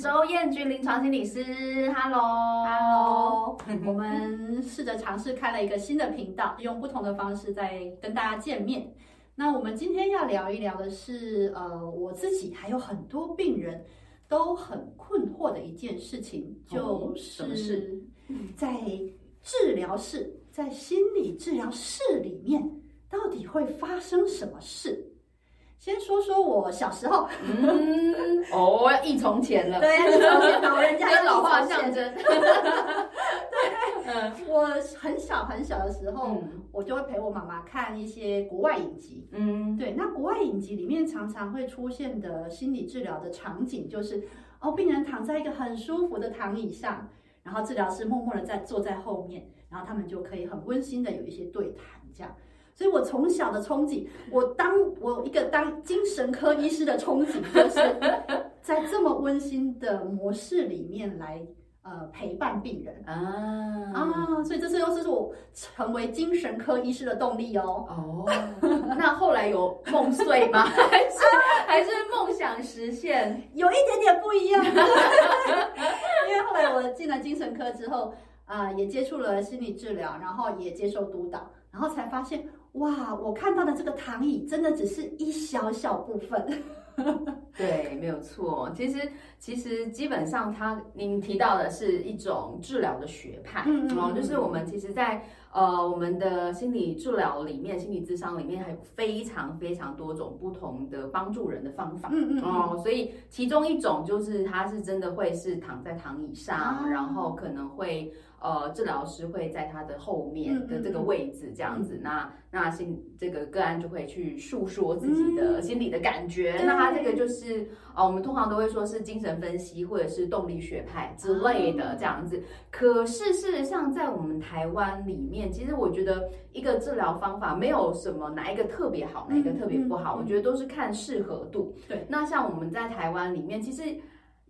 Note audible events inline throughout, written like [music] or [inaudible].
周燕君临床心理师。Hello，Hello，我们试着尝试开了一个新的频道，用不同的方式在跟大家见面。那我们今天要聊一聊的是，呃，我自己还有很多病人都很困惑的一件事情，就是在治疗室，在心理治疗室里面，到底会发生什么事？先说说我小时候，嗯，哦，要忆从前了，对，忆从前，老人家 [laughs] 跟老话象征。[laughs] 对，嗯，我很小很小的时候，嗯、我就会陪我妈妈看一些国外影集，嗯，对，那国外影集里面常常会出现的心理治疗的场景，就是哦，病人躺在一个很舒服的躺椅上，然后治疗师默默的在坐在后面，然后他们就可以很温馨的有一些对谈，这样。所以，我从小的憧憬，我当我一个当精神科医师的憧憬，[laughs] 就是在这么温馨的模式里面来呃陪伴病人啊啊！所以，这次又是我成为精神科医师的动力哦。哦，[laughs] 那后来有梦碎吗？还是还是梦想实现？有一点点不一样，[laughs] 因为后来我进了精神科之后啊、呃，也接触了心理治疗，然后也接受督导，然后才发现。哇，我看到的这个躺椅真的只是一小小部分。[laughs] 对，没有错。其实，其实基本上，他您提到的是一种治疗的学派，嗯，嗯，嗯，就是我们其实在，在呃我们的心理治疗里面，心理智商里面，还有非常非常多种不同的帮助人的方法，嗯嗯，嗯哦，所以其中一种就是它是真的会是躺在躺椅上，啊、然后可能会。呃，治疗师会在他的后面的这个位置这样子，嗯嗯、那那心这个个案就会去诉说自己的心理的感觉。嗯、那他这个就是呃，我们通常都会说是精神分析或者是动力学派之类的这样子。嗯、可是事实上，在我们台湾里面，其实我觉得一个治疗方法没有什么哪一个特别好，哪一个特别不好，我觉得都是看适合度。对，那像我们在台湾里面，其实。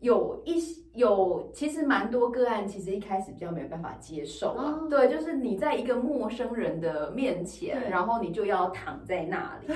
有一些有，其实蛮多个案，其实一开始比较没有办法接受啊。Oh. 对，就是你在一个陌生人的面前，然后你就要躺在那里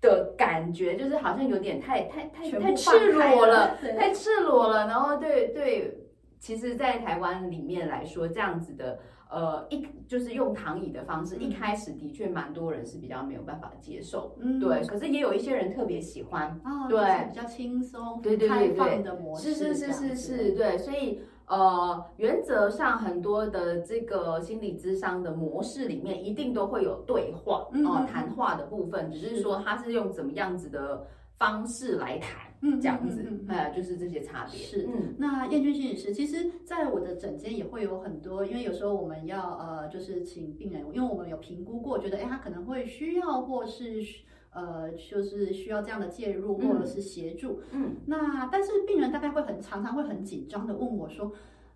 的感觉，就是好像有点太太太太赤裸了，[laughs] 太赤裸了。然后对对，其实，在台湾里面来说，这样子的。呃，一就是用躺椅的方式，嗯、一开始的确蛮多人是比较没有办法接受，嗯，对。可是也有一些人特别喜欢，哦、对，比较轻松、对对对对，开放的模式，是是是是是，对。所以呃，原则上很多的这个心理咨商的模式里面，一定都会有对话，嗯、呃，谈话的部分，只是说他是用怎么样子的方式来谈。嗯，这样子，呃，就是这些差别。是，嗯，那彦君心理师，其实在我的诊间也会有很多，因为有时候我们要呃，就是请病人，因为我们有评估过，觉得哎，他可能会需要，或是呃，就是需要这样的介入，或者是协助。嗯，嗯，那但是病人大概会很常常会很紧张的问我说，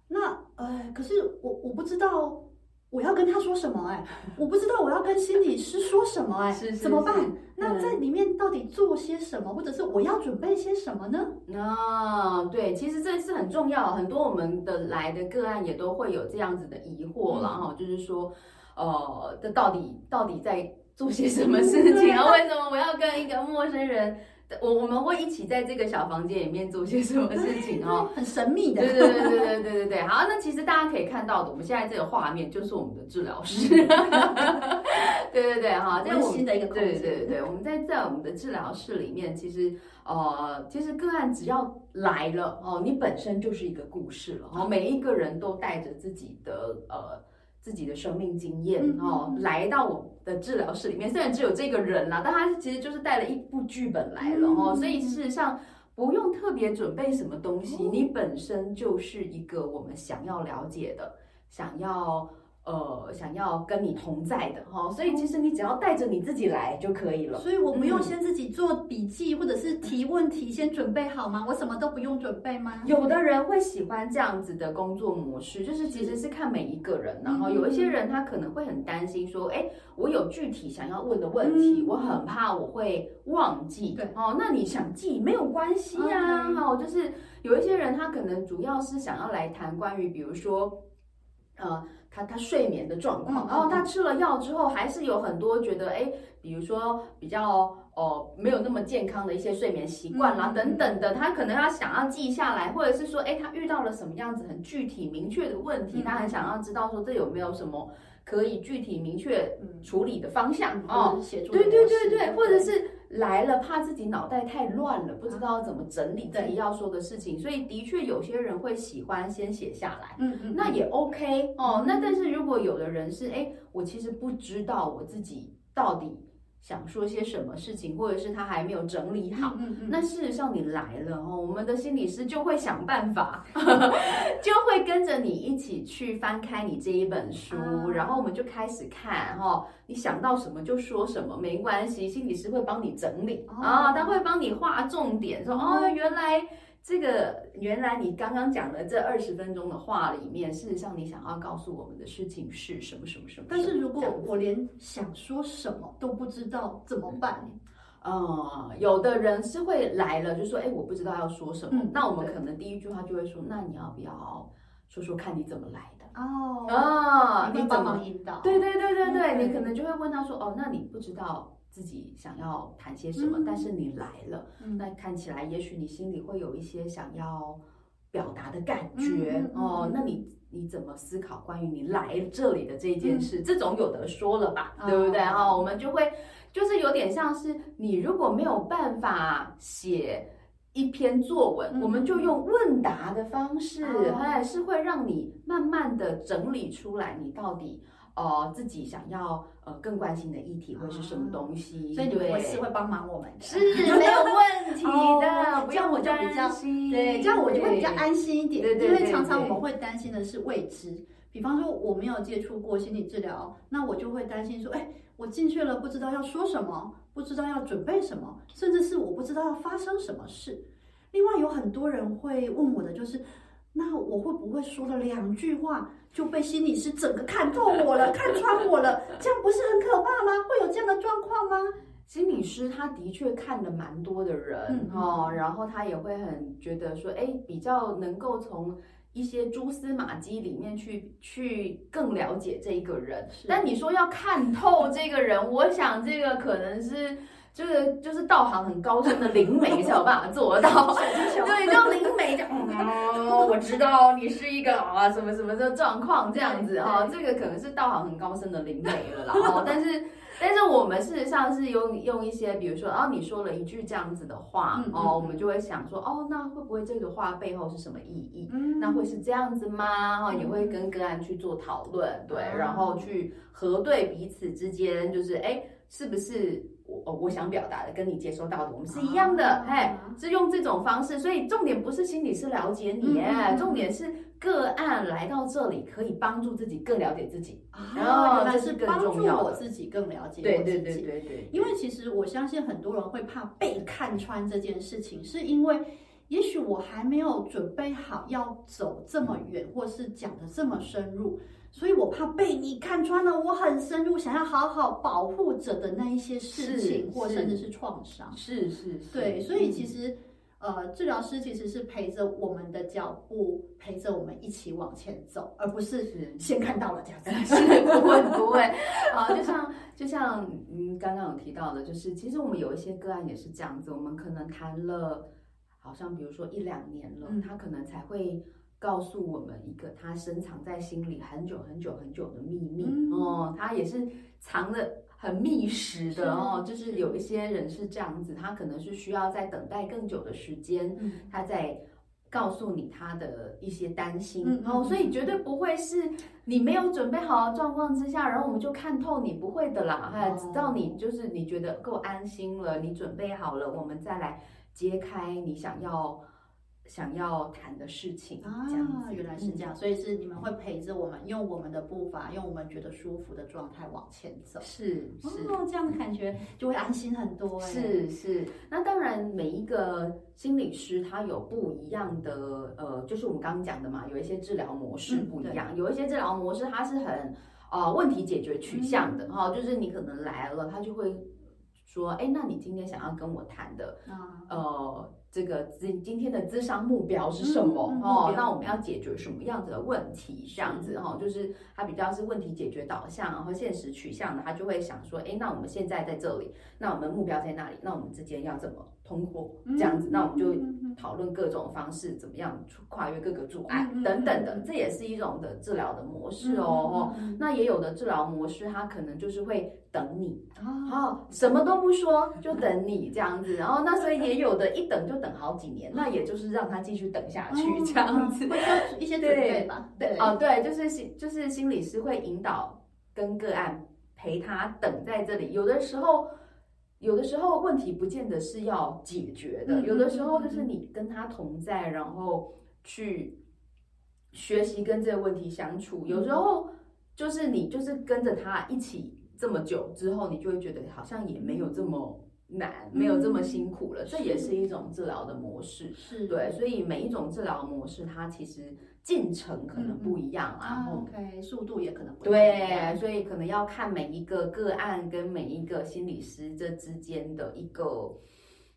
那呃，可是我我不知道。我要跟他说什么？哎，我不知道我要跟心理师说什么？哎，怎么办？那在里面到底做些什么，或者是我要准备些什么呢？啊，对，其实这是很重要。很多我们的来的个案也都会有这样子的疑惑，然后就是说，呃，这到底到底在做些什么事情啊？为什么我要跟一个陌生人？我我们会一起在这个小房间里面做些什么事情哦？很神秘的。对对对对对对对对。好，那其实大家可以看到的，我们现在这个画面就是我们的治疗室。[laughs] 对对对，哈，这是新的一个空间。对对对，我们在在我们的治疗室里面，其实呃，其实个案只要来了哦，你本身就是一个故事了。哦，每一个人都带着自己的呃。自己的生命经验、嗯、哦，来到我的治疗室里面，虽然只有这个人啦，但他其实就是带了一部剧本来了哦，嗯、所以事实上不用特别准备什么东西，嗯、你本身就是一个我们想要了解的，想要。呃，想要跟你同在的哈，所以其实你只要带着你自己来就可以了。所以我不用先自己做笔记或者是提问题，先准备好吗？我什么都不用准备吗？有的人会喜欢这样子的工作模式，就是其实是看每一个人，然后有一些人他可能会很担心说，哎，我有具体想要问的问题，我很怕我会忘记。对哦，那你想记没有关系呀，哈，就是有一些人他可能主要是想要来谈关于，比如说。呃，他他睡眠的状况，然后他吃了药之后，还是有很多觉得，哎，比如说比较哦，没有那么健康的一些睡眠习惯啦，等等的，他可能他想要记下来，或者是说，哎，他遇到了什么样子很具体明确的问题，他很想要知道说，这有没有什么可以具体明确处理的方向哦，对对对对，或者是来了怕自己脑袋太乱了，不知道怎么整理自己要说的事情，所以的确有些人会喜欢先写下来，嗯嗯，那也 OK 哦，那但是如果有的人是，哎，我其实不知道我自己到底。想说些什么事情，或者是他还没有整理好，嗯嗯，那事实上你来了哦，我们的心理师就会想办法，[laughs] 就会跟着你一起去翻开你这一本书，啊、然后我们就开始看哈，你想到什么就说什么，没关系，心理师会帮你整理啊，他会帮你画重点，说哦，原来。这个原来你刚刚讲的这二十分钟的话里面，事实上你想要告诉我们的事情是什么什么什么？但是如果我连想说什么都不知道怎么办？呃，有的人是会来了就说，哎，我不知道要说什么。嗯、那我们可能第一句话就会说，那你要不要说说看你怎么来的？哦哦，你帮忙引导？对对对对对，嗯、你可能就会问他说，哦，那你不知道。自己想要谈些什么，嗯、但是你来了，嗯、那看起来也许你心里会有一些想要表达的感觉、哦。那你你怎么思考关于你来这里的这件事？嗯、这种有得说了吧，嗯、对不对？哈、哦，我们就会就是有点像是你如果没有办法写一篇作文，嗯、我们就用问答的方式，还、嗯、是会让你慢慢的整理出来，你到底。哦，自己想要呃更关心的议题会是什么东西？所以你们是会帮忙我们的，是没有问题的，[laughs] 这样我就比较对，这样我就会比较安心一点。对对，因为常常我们会担心的是未知，比方说我没有接触过心理治疗，那我就会担心说，哎，我进去了不知道要说什么，不知道要准备什么，甚至是我不知道要发生什么事。另外有很多人会问我的就是。那我会不会说了两句话就被心理师整个看透我了，看穿我了？这样不是很可怕吗？会有这样的状况吗？心理师他的确看了蛮多的人，哦，然后他也会很觉得说，哎，比较能够从一些蛛丝马迹里面去去更了解这一个人。但你说要看透这个人，我想这个可能是。就是就是道行很高深的灵媒才有办法做到，对，叫灵媒讲，哦，我知道你是一个啊什么什么的状况这样子啊，这个可能是道行很高深的灵媒了啦。哦，但是但是我们事实上是用用一些，比如说，哦，你说了一句这样子的话，哦，我们就会想说，哦，那会不会这个话背后是什么意义？嗯，那会是这样子吗？哦，也会跟个案去做讨论，对，然后去核对彼此之间，就是哎，是不是？我我想表达的跟你接收到的我们是一样的，哎，是用这种方式，所以重点不是心理师了解你，哎，重点是个案来到这里可以帮助自己更了解自己，然后这是帮助我自己更了解我自己。对对对对对，因为其实我相信很多人会怕被看穿这件事情，是因为也许我还没有准备好要走这么远，或是讲的这么深入。所以我怕被你看穿了，我很深入想要好好保护着的那一些事情，或甚至是创伤。是是是，对。所以其实，呃，治疗师其实是陪着我们的脚步，陪着我们一起往前走，而不是先看到了这样子。[laughs] 不会不会，啊，[laughs] 就像就像嗯刚刚有提到的，就是其实我们有一些个案也是这样子，我们可能谈了，好像比如说一两年了，他可能才会。告诉我们一个他深藏在心里很久很久很久的秘密、嗯、哦，他也是藏得很密实的哦，是就是有一些人是这样子，他可能是需要在等待更久的时间，嗯、他在告诉你他的一些担心、嗯、哦，所以绝对不会是你没有准备好的状况之下，然后我们就看透你，不会的啦，哈、哦，直到你就是你觉得够安心了，你准备好了，我们再来揭开你想要。想要谈的事情啊，原来是这样，所以是你们会陪着我们，用我们的步伐，用我们觉得舒服的状态往前走。是是，哦，这样的感觉就会安心很多。是是，那当然每一个心理师他有不一样的，呃，就是我们刚刚讲的嘛，有一些治疗模式不一样，有一些治疗模式它是很呃问题解决取向的哈，就是你可能来了，他就会说，哎，那你今天想要跟我谈的，呃。这个今今天的咨商目标是什么？嗯嗯、哦，那我们要解决什么样子的问题？这样子哈、哦，就是他比较是问题解决导向，然后现实取向的，他就会想说，哎，那我们现在在这里，那我们目标在那里？那我们之间要怎么通过？这样子，那我们就讨论各种方式，怎么样跨越各个阻碍等等的，这也是一种的治疗的模式哦。那也有的治疗模式，它可能就是会等你，哦，什么都不说，就等你这样子。然后那所以也有的一等就等好几年，那也就是让他继续等下去这样子，一些准备吧？对，哦，对，就是心就是心理师会引导跟个案陪他等在这里。有的时候，有的时候问题不见得是要解决的，有的时候就是你跟他同在，然后去学习跟这个问题相处。有时候就是你就是跟着他一起这么久之后，你就会觉得好像也没有这么。难，没有这么辛苦了，嗯、这也是一种治疗的模式，是对，所以每一种治疗模式，它其实进程可能不一样啊、嗯、，OK，速度也可能不一样，对，所以可能要看每一个个案跟每一个心理师这之间的一个。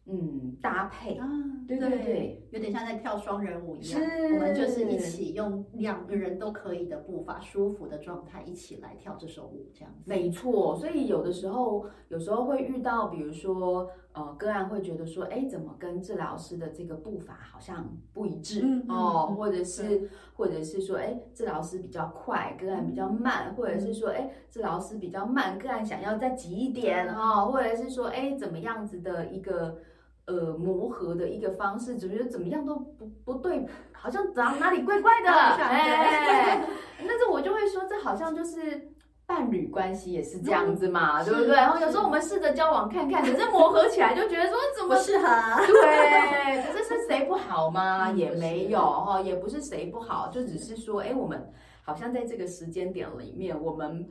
嗯，搭配啊，对对对，有点像在跳双人舞一样，我们就是一起用两个人都可以的步伐，舒服的状态一起来跳这首舞，这样子。没错，所以有的时候，有时候会遇到，比如说，呃，个案会觉得说，哎，怎么跟治疗师的这个步伐好像不一致、嗯、哦，或者是，或者是说，哎，治疗师比较快，个案比较慢，或者是说，哎，治疗师比较慢，个案想要再急一点哈、哦，或者是说，哎，怎么样子的一个。呃，磨合的一个方式，只觉得怎么样都不不对，好像哪哪里怪怪的。[laughs] 哎，但是我就会说，这好像就是伴侣关系也是这样子嘛，嗯、对不对？然后有时候我们试着交往看看，可是磨合起来就觉得说怎么适合？[laughs] 对，[laughs] 可是是谁不好吗？也没有哈，也不是谁不好，就只是说，哎，我们好像在这个时间点里面，我们。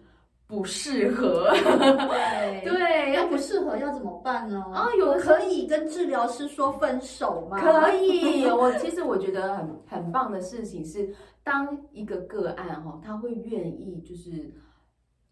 不适合，对对，要不适合要怎么办呢？啊，有可以跟治疗师说分手吗？可以，我其实我觉得很很棒的事情是，当一个个案哈，他会愿意就是。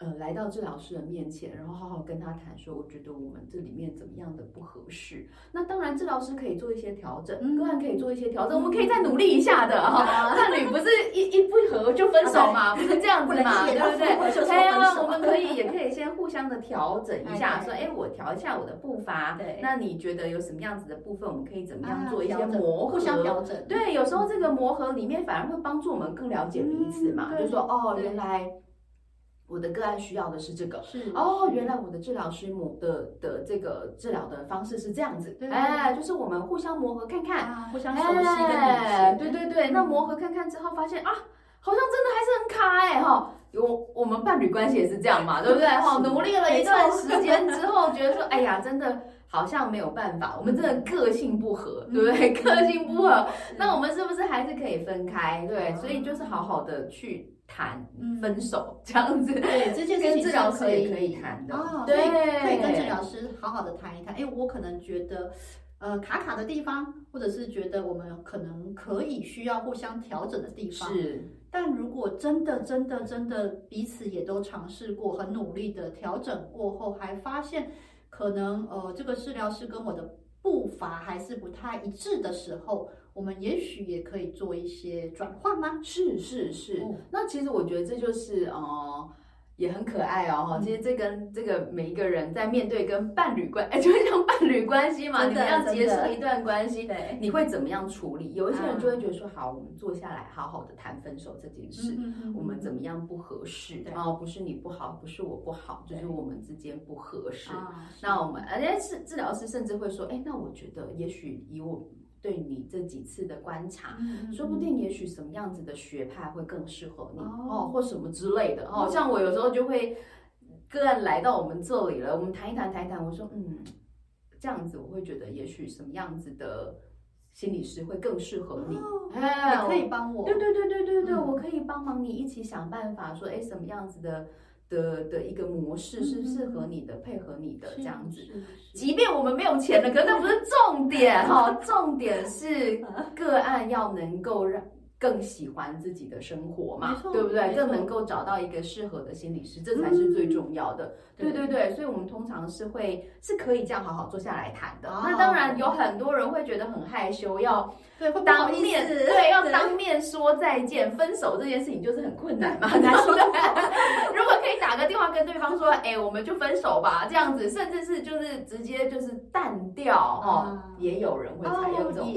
呃，来到治疗师的面前，然后好好跟他谈说，我觉得我们这里面怎么样的不合适。那当然，治疗师可以做一些调整，个案可以做一些调整，我们可以再努力一下的哈。伴侣不是一一不合就分手嘛，不是这样子嘛，对不对？哎呀，我们可以也可以先互相的调整一下，说，哎，我调一下我的步伐，对，那你觉得有什么样子的部分，我们可以怎么样做一些磨合，互相调整。对，有时候这个磨合里面反而会帮助我们更了解彼此嘛，就说，哦，原来。我的个案需要的是这个，是哦，原来我的治疗师母的的这个治疗的方式是这样子，哎，就是我们互相磨合看看，互相熟悉的，对对对，那磨合看看之后发现啊，好像真的还是很卡哎哈，有我们伴侣关系也是这样嘛，对不对？哈，努力了一段时间之后，觉得说，哎呀，真的好像没有办法，我们真的个性不合，对不对？个性不合，那我们是不是还是可以分开？对，所以就是好好的去。谈分手这样子，对，这件事情治疗师也可以谈的哦，对，可以跟治疗师好好的谈一谈。哎，我可能觉得，呃，卡卡的地方，或者是觉得我们可能可以需要互相调整的地方是。但如果真的、真的、真的彼此也都尝试过，很努力的调整过后，还发现可能呃，这个治疗师跟我的步伐还是不太一致的时候。我们也许也可以做一些转换吗？是是是，哦、那其实我觉得这就是呃，也很可爱哦。哈、嗯，其实这跟这个每一个人在面对跟伴侣关，[laughs] 哎，就会像伴侣关系嘛，你们要结束一段关系，你会怎么样处理？有一些人就会觉得说，好，我们坐下来好好的谈分手这件事，我们怎么样不合适？然后对、哦、不是你不好，不是我不好，就是我们之间不合适。那我们而且是治疗师甚至会说，哎，那我觉得也许以我。对你这几次的观察，嗯、说不定也许什么样子的学派会更适合你哦，哦，或什么之类的哦。像我有时候就会个案来到我们这里了，我们谈一谈，谈一谈。我说，嗯，这样子我会觉得也许什么样子的心理师会更适合你，哦、你，可以帮我。对对对对对对，嗯、我可以帮忙你一起想办法，说，哎，什么样子的。的的一个模式是适合你的，配合你的这样子。即便我们没有钱了，可是那不是重点哈，重点是个案要能够让更喜欢自己的生活嘛，对不对？更能够找到一个适合的心理师，这才是最重要的。嗯、对对对，所以我们通常是会是可以这样好好坐下来谈的。哦、那当然有很多人会觉得很害羞，要对当面对，对要当面说再见，分手这件事情就是很困难嘛，很难说。如果可以打个电话跟对方说，哎，我们就分手吧，这样子，甚至是就是直接就是淡掉哈、嗯哦，也有人会采用这种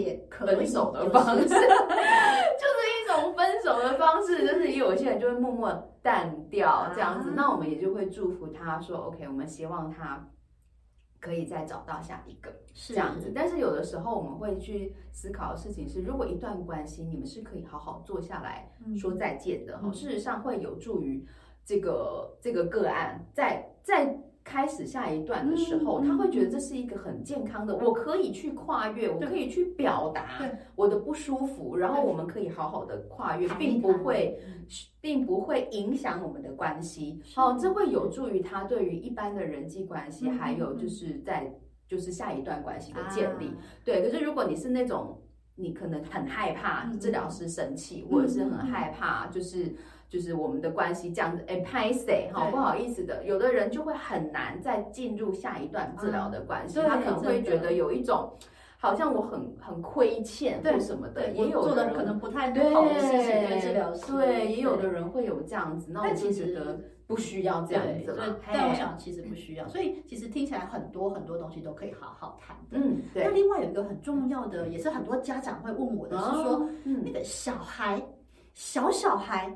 分手的方式。就 [laughs] 是一种分手的方式，就是有些人就会默默淡掉这样子，那我们也就会祝福他说，OK，我们希望他可以再找到下一个这样子。但是有的时候我们会去思考的事情是，如果一段关系你们是可以好好坐下来说再见的，事实上会有助于这个这个个案在在。开始下一段的时候，嗯、他会觉得这是一个很健康的，嗯、我可以去跨越，我可以去表达我的不舒服，然后我们可以好好的跨越，并不会，并不会影响我们的关系。好，这会有助于他对于一般的人际关系，还有就是在就是下一段关系的建立。啊、对，可是如果你是那种，你可能很害怕治疗师生气，或者是很害怕就是。就是我们的关系这样子，哎，拍谁哈，不好意思的，有的人就会很难再进入下一段治疗的关系，他可能会觉得有一种好像我很很亏欠或什么的，也有的人可能不太好的事情对治疗师，对，也有的人会有这样子，那我就觉得不需要这样子，但我想其实不需要，所以其实听起来很多很多东西都可以好好谈的。嗯，对。那另外有一个很重要的，也是很多家长会问我的是说，那个小孩。小小孩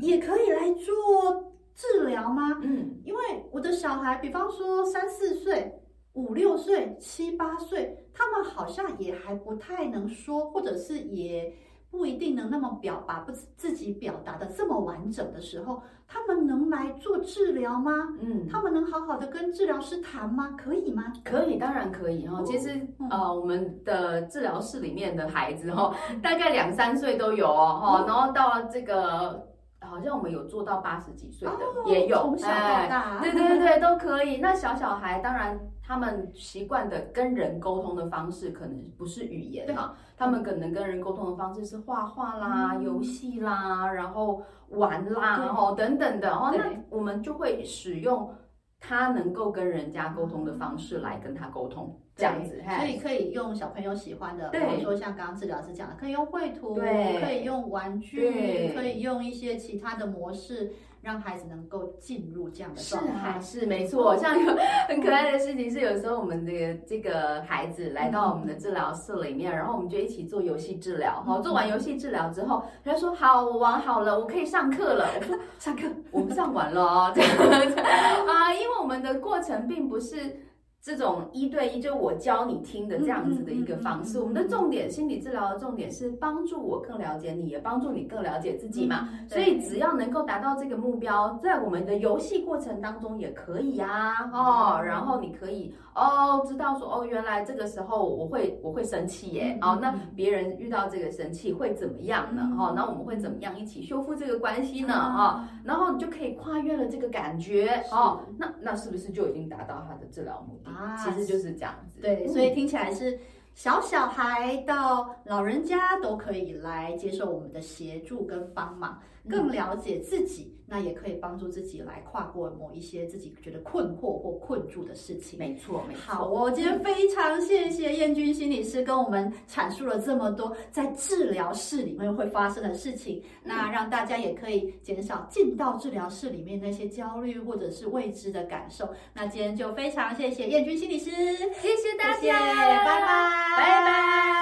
也可以来做治疗吗？嗯，因为我的小孩，比方说三四岁、五六岁、七八岁，他们好像也还不太能说，或者是也。不一定能那么表把不自己表达的这么完整的时候，他们能来做治疗吗？嗯，他们能好好的跟治疗师谈吗？可以吗？可以，当然可以哈。其实、嗯、呃，我们的治疗室里面的孩子哈，大概两三岁都有哦哈，然后到这个。好像我们有做到八十几岁的，哦、也有，从小到大，对对对都可以。那小小孩当然他们习惯的跟人沟通的方式可能不是语言啊，他们可能跟人沟通的方式是画画啦、嗯、游戏啦，然后玩啦，然后等等的哦。那我们就会使用他能够跟人家沟通的方式来跟他沟通。这样子，所以可以用小朋友喜欢的，比如说像刚刚治疗师讲的，可以用绘图，可以用玩具，可以用一些其他的模式，让孩子能够进入这样的状态。是，是没错。像有 [laughs] 很可爱的事情是，有时候我们的这个孩子来到我们的治疗室里面，然后我们就一起做游戏治疗。好，做完游戏治疗之后，他说：“好，我玩好了，我可以上课了。”我说：“上课，我们上完了哦。[laughs] ”这样子啊，因为我们的过程并不是。这种一对一，就我教你听的这样子的一个方式。我们的重点，心理治疗的重点是帮助我更了解你，也帮助你更了解自己嘛。所以只要能够达到这个目标，在我们的游戏过程当中也可以呀，哦，然后你可以哦知道说哦，原来这个时候我会我会生气耶，哦，那别人遇到这个生气会怎么样呢？哦，那我们会怎么样一起修复这个关系呢？哦，然后你就可以跨越了这个感觉哦，那那是不是就已经达到他的治疗目的？啊，其实就是这样子。对，所以听起来是小小孩到老人家都可以来接受我们的协助跟帮忙，更了解自己。那也可以帮助自己来跨过某一些自己觉得困惑或困住的事情。没错，没错。好，我今天非常谢谢燕君心理师跟我们阐述了这么多在治疗室里面会发生的事情，嗯、那让大家也可以减少进到治疗室里面那些焦虑或者是未知的感受。那今天就非常谢谢燕君心理师，谢谢大家，谢谢，拜拜，拜拜。